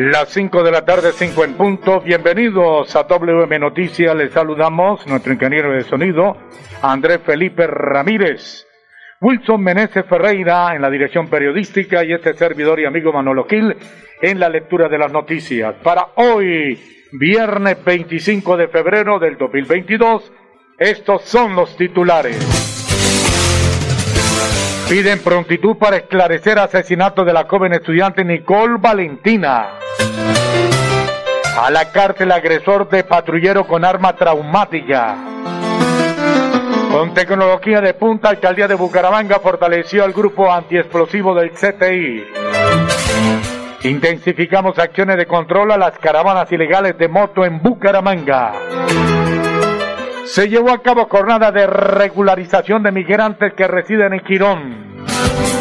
Las 5 de la tarde, 5 en punto. Bienvenidos a WM Noticias. Les saludamos nuestro ingeniero de sonido, Andrés Felipe Ramírez. Wilson Meneses Ferreira en la dirección periodística y este servidor y amigo Manolo Gil en la lectura de las noticias. Para hoy, viernes 25 de febrero del 2022, estos son los titulares. Piden prontitud para esclarecer asesinato de la joven estudiante Nicole Valentina. A la cárcel agresor de patrullero con arma traumática. Con tecnología de punta, Alcaldía de Bucaramanga fortaleció al grupo antiexplosivo del CTI. Intensificamos acciones de control a las caravanas ilegales de moto en Bucaramanga. Se llevó a cabo jornada de regularización de migrantes que residen en Quirón.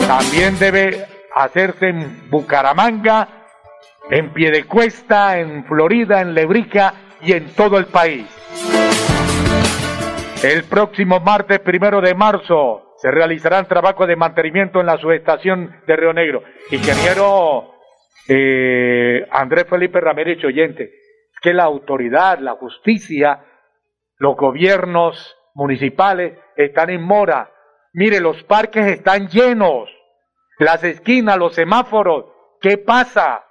También debe hacerse en Bucaramanga, en Piedecuesta, en Florida, en Lebrica y en todo el país. El próximo martes primero de marzo se realizarán trabajos de mantenimiento en la subestación de Río Negro. Ingeniero eh, Andrés Felipe Ramírez Oyente, que la autoridad, la justicia, los gobiernos municipales están en mora. Mire, los parques están llenos. Las esquinas, los semáforos. ¿Qué pasa?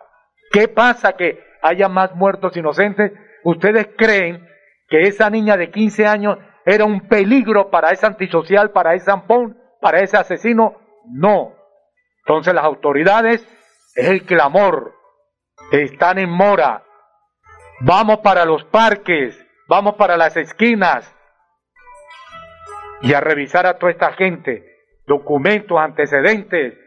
¿Qué pasa que haya más muertos inocentes? ¿Ustedes creen que esa niña de 15 años era un peligro para ese antisocial, para ese ampón, para ese asesino? No. Entonces las autoridades es el clamor. Están en mora. Vamos para los parques vamos para las esquinas y a revisar a toda esta gente, documentos, antecedentes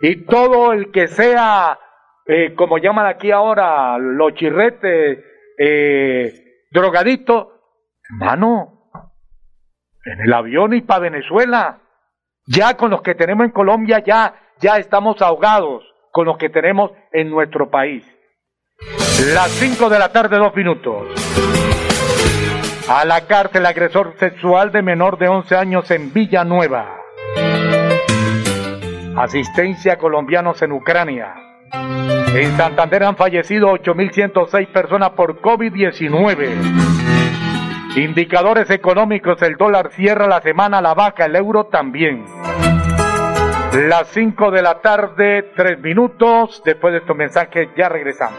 y todo el que sea, eh, como llaman aquí ahora, los chirretes, eh, drogaditos, hermano, en el avión y para Venezuela. Ya con los que tenemos en Colombia, ya, ya estamos ahogados con los que tenemos en nuestro país. Las 5 de la tarde, dos minutos. A la cárcel agresor sexual de menor de 11 años en Villanueva. Asistencia a colombianos en Ucrania. En Santander han fallecido 8.106 personas por COVID-19. Indicadores económicos, el dólar cierra la semana la vaca, el euro también. Las 5 de la tarde, 3 minutos. Después de estos mensajes ya regresamos.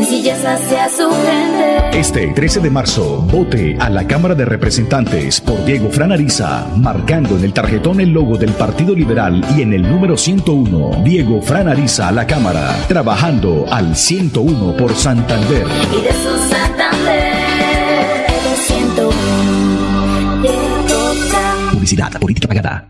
Sencillez hacia su gente. Este 13 de marzo, vote a la Cámara de Representantes por Diego Franariza, marcando en el tarjetón el logo del Partido Liberal y en el número 101, Diego Franariza a la Cámara, trabajando al 101 por Santander. Y de su Santander, el 101, Diego Fran. Publicidad, política pagada.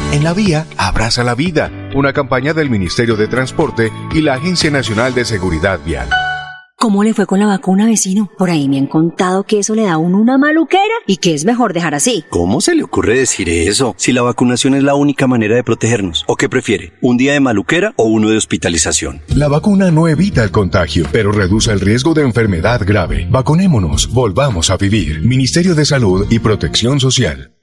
En la vía, abraza la vida. Una campaña del Ministerio de Transporte y la Agencia Nacional de Seguridad Vial. ¿Cómo le fue con la vacuna, vecino? Por ahí me han contado que eso le da a uno una maluquera y que es mejor dejar así. ¿Cómo se le ocurre decir eso? Si la vacunación es la única manera de protegernos. ¿O qué prefiere? ¿Un día de maluquera o uno de hospitalización? La vacuna no evita el contagio, pero reduce el riesgo de enfermedad grave. Vacunémonos, volvamos a vivir. Ministerio de Salud y Protección Social.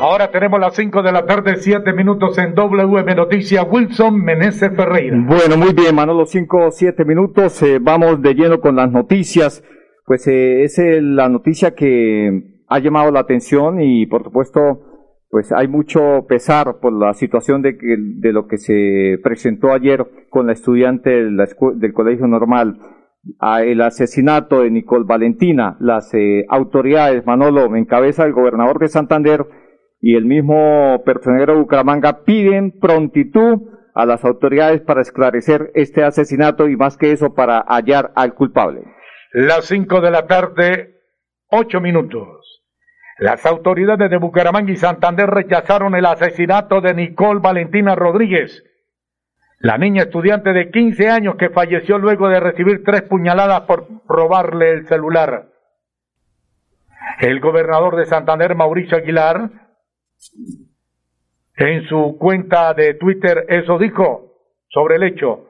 Ahora tenemos las 5 de la tarde, 7 minutos en WM Noticias. Wilson Meneses Ferreira. Bueno, muy bien, Manolo, 5 o 7 minutos. eh, vamos de lleno con las noticias. Pues eh, es eh, la noticia que ha llamado la atención y, por supuesto, pues hay mucho pesar por la situación de, que, de lo que se presentó ayer con la estudiante de la del Colegio Normal. Ah, el asesinato de Nicole Valentina, las eh, autoridades, Manolo, en cabeza del gobernador de Santander y el mismo personero de Bucaramanga piden prontitud a las autoridades para esclarecer este asesinato y más que eso para hallar al culpable. Las 5 de la tarde, 8 minutos. Las autoridades de Bucaramanga y Santander rechazaron el asesinato de Nicole Valentina Rodríguez, la niña estudiante de 15 años que falleció luego de recibir tres puñaladas por robarle el celular. El gobernador de Santander, Mauricio Aguilar, en su cuenta de Twitter eso dijo sobre el hecho.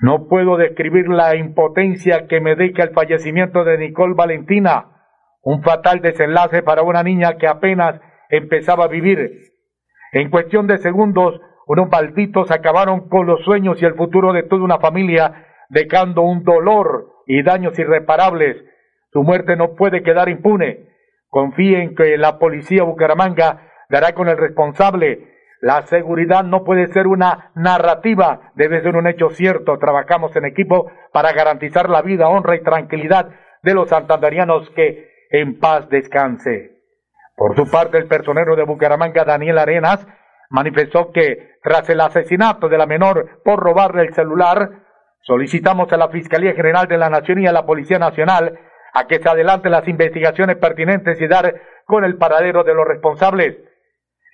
No puedo describir la impotencia que me deja el fallecimiento de Nicole Valentina, un fatal desenlace para una niña que apenas empezaba a vivir. En cuestión de segundos, unos malditos acabaron con los sueños y el futuro de toda una familia, dejando un dolor y daños irreparables. Su muerte no puede quedar impune. Confíe en que la policía Bucaramanga dará con el responsable. La seguridad no puede ser una narrativa, debe ser un hecho cierto. Trabajamos en equipo para garantizar la vida, honra y tranquilidad de los santanderianos que en paz descanse. Por su parte, el personero de Bucaramanga, Daniel Arenas, manifestó que tras el asesinato de la menor por robarle el celular, solicitamos a la Fiscalía General de la Nación y a la Policía Nacional a que se adelanten las investigaciones pertinentes y dar con el paradero de los responsables.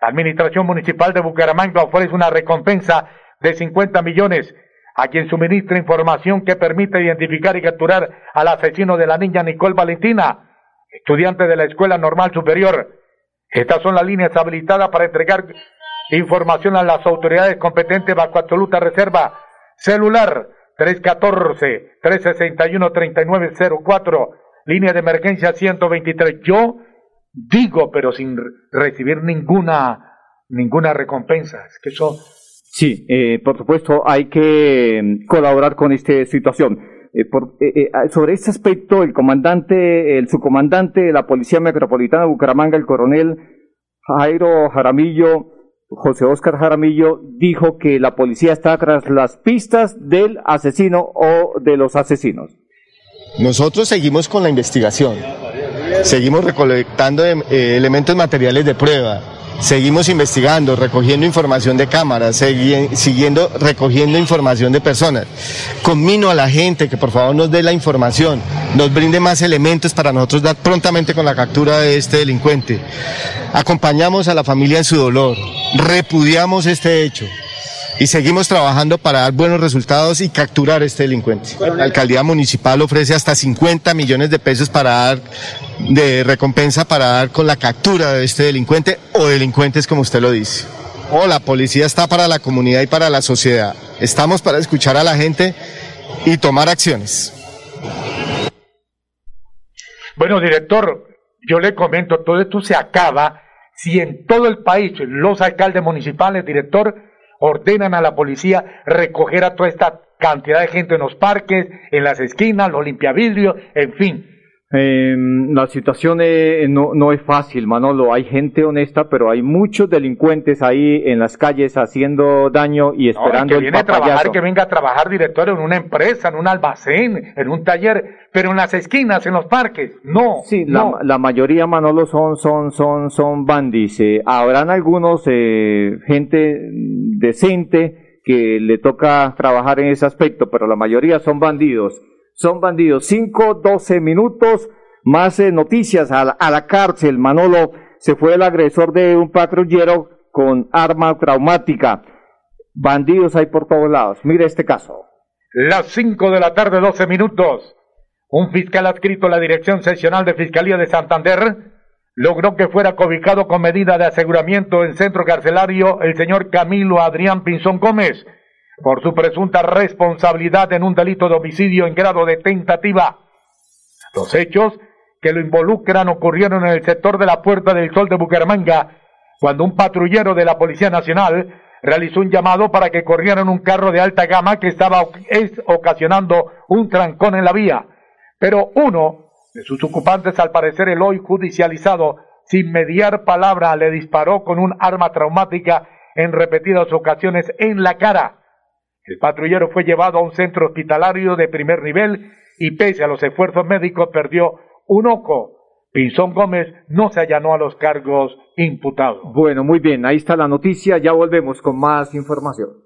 La Administración Municipal de Bucaramanga ofrece una recompensa de 50 millones a quien suministra información que permite identificar y capturar al asesino de la niña Nicole Valentina, estudiante de la Escuela Normal Superior. Estas son las líneas habilitadas para entregar información a las autoridades competentes bajo absoluta reserva. Celular 314-361-3904, línea de emergencia 123. Yo digo, pero sin recibir ninguna, ninguna recompensa. Es que eso... Sí, eh, por supuesto, hay que mm, colaborar con esta situación. Eh, por, eh, eh, sobre este aspecto, el comandante, el subcomandante de la Policía Metropolitana de Bucaramanga, el coronel Jairo Jaramillo, José Óscar Jaramillo, dijo que la policía está tras las pistas del asesino o de los asesinos. Nosotros seguimos con la investigación, seguimos recolectando eh, elementos materiales de prueba, Seguimos investigando, recogiendo información de cámaras, siguiendo recogiendo información de personas. Conmino a la gente que por favor nos dé la información, nos brinde más elementos para nosotros dar prontamente con la captura de este delincuente. Acompañamos a la familia en su dolor, repudiamos este hecho y seguimos trabajando para dar buenos resultados y capturar este delincuente. La alcaldía municipal ofrece hasta 50 millones de pesos para dar de recompensa para dar con la captura de este delincuente o delincuentes como usted lo dice. O la policía está para la comunidad y para la sociedad. Estamos para escuchar a la gente y tomar acciones. Bueno, director, yo le comento, todo esto se acaba si en todo el país los alcaldes municipales, director, ordenan a la policía recoger a toda esta cantidad de gente en los parques, en las esquinas, los limpiavidrios, en fin. Eh, la situación eh, no, no, es fácil, Manolo. Hay gente honesta, pero hay muchos delincuentes ahí en las calles haciendo daño y esperando no, que viene a trabajar, que venga a trabajar director en una empresa, en un almacén, en un taller, pero en las esquinas, en los parques, no. Sí, La, la, mayoría, Manolo, son son son son bandis. Eh, habrán algunos eh, gente decente que le toca trabajar en ese aspecto, pero la mayoría son bandidos son bandidos. 5, 12 minutos, más eh, noticias a la, cárcel. Manolo se fue el agresor de un patrullero con arma traumática. Bandidos hay por todos lados. Mire este caso. Las 5 de la tarde, 12 minutos. Un fiscal adscrito a la Dirección Seccional de Fiscalía de Santander logró que fuera cobijado con medida de aseguramiento en centro carcelario el señor Camilo Adrián Pinzón Gómez, por su presunta responsabilidad en un delito de homicidio en grado de tentativa. Los hechos que lo involucran ocurrieron en el sector de la Puerta del Sol de Bucaramanga, cuando un patrullero de la Policía Nacional realizó un llamado para que corrieran un carro de alta gama que estaba ocasionando un trancón en la vía. Pero uno de sus ocupantes, al parecer el hoy judicializado, sin mediar palabra, le disparó con un arma traumática en repetidas ocasiones en la cara. El patrullero fue llevado a un centro hospitalario de primer nivel y pese a los esfuerzos médicos perdió un ojo. Pinzón Gómez no se allanó a los cargos imputados. Bueno, muy bien, ahí está la noticia, ya volvemos con más información.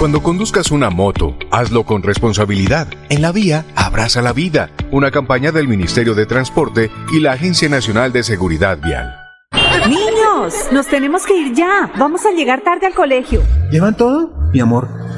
Cuando conduzcas una moto, hazlo con responsabilidad. En la vía, abraza la vida. Una campaña del Ministerio de Transporte y la Agencia Nacional de Seguridad Vial. Niños, nos tenemos que ir ya. Vamos a llegar tarde al colegio. ¿Llevan todo? Mi amor,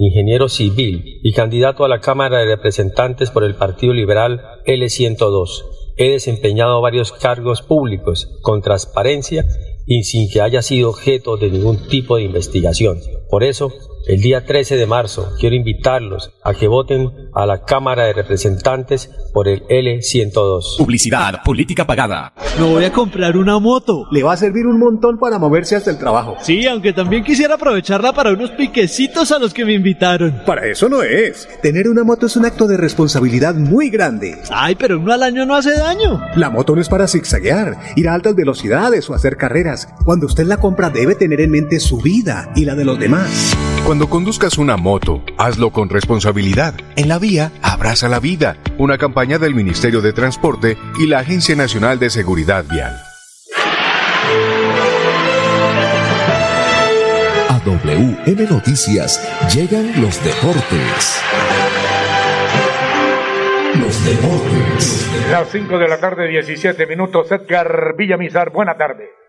ingeniero civil y candidato a la Cámara de Representantes por el Partido Liberal L102. He desempeñado varios cargos públicos con transparencia y sin que haya sido objeto de ningún tipo de investigación. Por eso, el día 13 de marzo quiero invitarlos a que voten a la Cámara de Representantes por el L102. Publicidad, política pagada. Me voy a comprar una moto. Le va a servir un montón para moverse hasta el trabajo. Sí, aunque también quisiera aprovecharla para unos piquecitos a los que me invitaron. Para eso no es. Tener una moto es un acto de responsabilidad muy grande. Ay, pero uno al año no hace daño. La moto no es para zigzaguear, ir a altas velocidades o hacer carreras. Cuando usted la compra debe tener en mente su vida y la de los demás. Cuando conduzcas una moto, hazlo con responsabilidad. En la vía, abraza la vida. Una campaña del Ministerio de Transporte y la Agencia Nacional de Seguridad Vial. A WM Noticias llegan los deportes. Los deportes. Las 5 de la tarde, 17 minutos. Edgar Villamizar, buena tarde.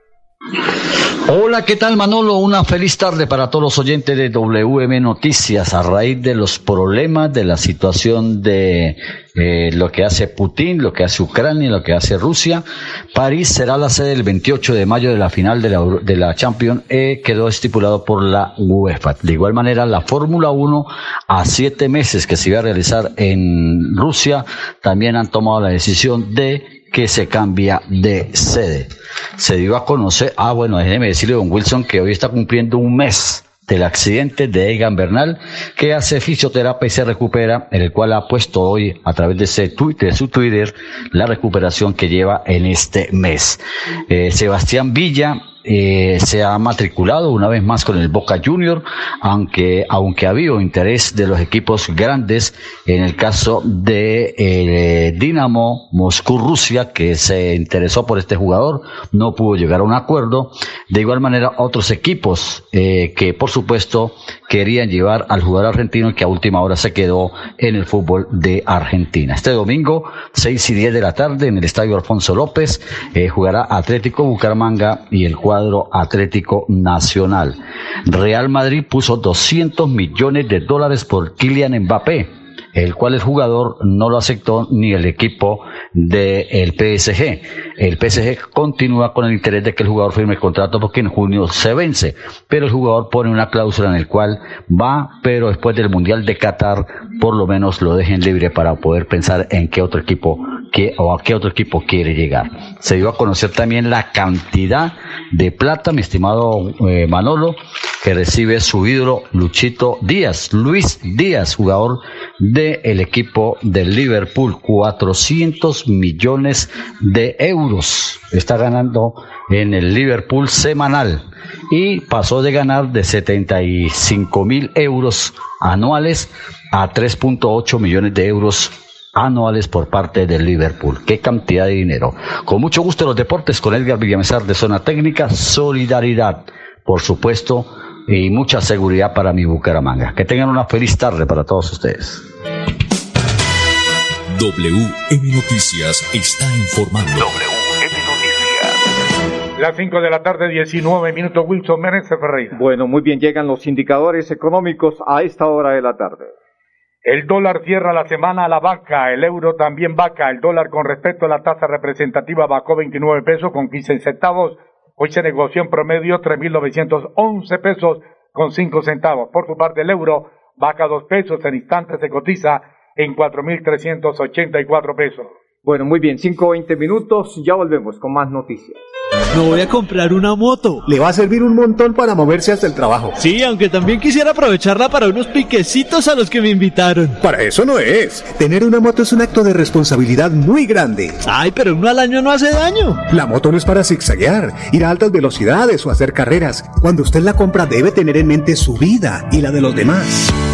Hola, ¿qué tal Manolo? Una feliz tarde para todos los oyentes de WM Noticias a raíz de los problemas de la situación de eh, lo que hace Putin, lo que hace Ucrania, lo que hace Rusia. París será la sede el 28 de mayo de la final de la, de la Champions, eh, quedó estipulado por la UEFA. De igual manera, la Fórmula 1 a siete meses que se iba a realizar en Rusia, también han tomado la decisión de que se cambia de sede. Se dio a conocer, ah bueno, déjeme decirle don Wilson que hoy está cumpliendo un mes del accidente de Egan Bernal, que hace fisioterapia y se recupera, en el cual ha puesto hoy a través de, ese de su Twitter la recuperación que lleva en este mes. Eh, Sebastián Villa eh, se ha matriculado una vez más con el Boca Junior, aunque, aunque ha habido interés de los equipos grandes, en el caso de eh, Dinamo Moscú Rusia, que se interesó por este jugador, no pudo llegar a un acuerdo. De igual manera, otros equipos eh, que, por supuesto, querían llevar al jugador argentino que a última hora se quedó en el fútbol de Argentina. Este domingo, 6 y 10 de la tarde, en el Estadio Alfonso López, eh, jugará Atlético Bucaramanga y el cuadro Atlético Nacional. Real Madrid puso 200 millones de dólares por Kylian Mbappé el cual el jugador no lo aceptó ni el equipo del PSG. El PSG continúa con el interés de que el jugador firme el contrato porque en junio se vence, pero el jugador pone una cláusula en el cual va, pero después del Mundial de Qatar por lo menos lo dejen libre para poder pensar en qué otro equipo que, o a qué otro equipo quiere llegar. Se dio a conocer también la cantidad de plata, mi estimado eh, Manolo, que recibe su ídolo Luchito Díaz, Luis Díaz, jugador del equipo del Liverpool, 400 millones de euros. Está ganando en el Liverpool semanal y pasó de ganar de 75 mil euros anuales a 3.8 millones de euros anuales por parte del Liverpool. Qué cantidad de dinero. Con mucho gusto los deportes con Edgar Villamizar de Zona Técnica, Solidaridad por supuesto, y mucha seguridad para mi Bucaramanga. Que tengan una feliz tarde para todos ustedes. WM Noticias está informando. WM Noticias. Las 5 de la tarde, 19 minutos, Wilson Meneses Ferreira. Bueno, muy bien, llegan los indicadores económicos a esta hora de la tarde. El dólar cierra la semana a la vaca, el euro también vaca, el dólar con respecto a la tasa representativa bajó 29 pesos con 15 centavos, hoy se negoció en promedio 3.911 pesos con 5 centavos. Por su parte, el euro baja 2 pesos, en instantes se cotiza en 4.384 pesos. Bueno, muy bien, 5 o 20 minutos, ya volvemos con más noticias. No voy a comprar una moto. Le va a servir un montón para moverse hasta el trabajo. Sí, aunque también quisiera aprovecharla para unos piquecitos a los que me invitaron. Para eso no es. Tener una moto es un acto de responsabilidad muy grande. Ay, pero uno al año no hace daño. La moto no es para zigzaguear, ir a altas velocidades o hacer carreras. Cuando usted la compra debe tener en mente su vida y la de los demás.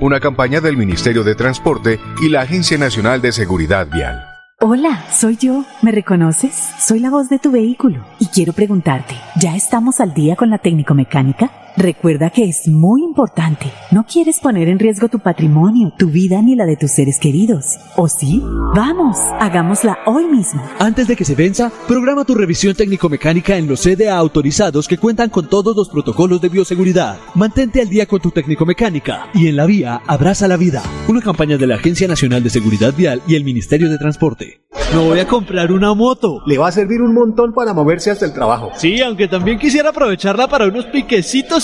Una campaña del Ministerio de Transporte y la Agencia Nacional de Seguridad Vial. Hola, soy yo. ¿Me reconoces? Soy la voz de tu vehículo. Y quiero preguntarte, ¿ya estamos al día con la técnico-mecánica? Recuerda que es muy importante. No quieres poner en riesgo tu patrimonio, tu vida ni la de tus seres queridos. ¿O sí? Vamos, hagámosla hoy mismo. Antes de que se venza, programa tu revisión técnico-mecánica en los CDA autorizados que cuentan con todos los protocolos de bioseguridad. Mantente al día con tu técnico-mecánica y en la vía abraza la vida. Una campaña de la Agencia Nacional de Seguridad Vial y el Ministerio de Transporte. No voy a comprar una moto. Le va a servir un montón para moverse hasta el trabajo. Sí, aunque también quisiera aprovecharla para unos piquecitos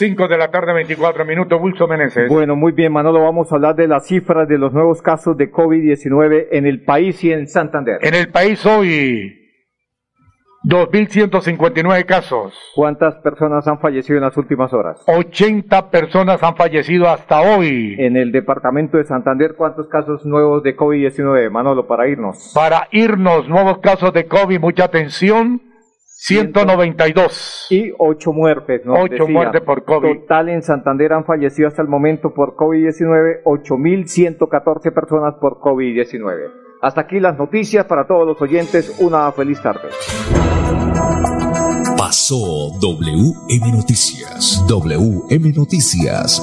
5 de la tarde, 24 minutos, Bulso Meneses. Bueno, muy bien, Manolo, vamos a hablar de las cifras de los nuevos casos de COVID-19 en el país y en Santander. En el país hoy, 2.159 casos. ¿Cuántas personas han fallecido en las últimas horas? 80 personas han fallecido hasta hoy. En el departamento de Santander, ¿cuántos casos nuevos de COVID-19, Manolo, para irnos? Para irnos, nuevos casos de COVID, mucha atención. 192. Y 8 muertes, ¿no? 8 muertes por COVID. Total en Santander han fallecido hasta el momento por COVID-19 8.114 personas por COVID-19. Hasta aquí las noticias para todos los oyentes. Una feliz tarde. Pasó WM Noticias. WM Noticias.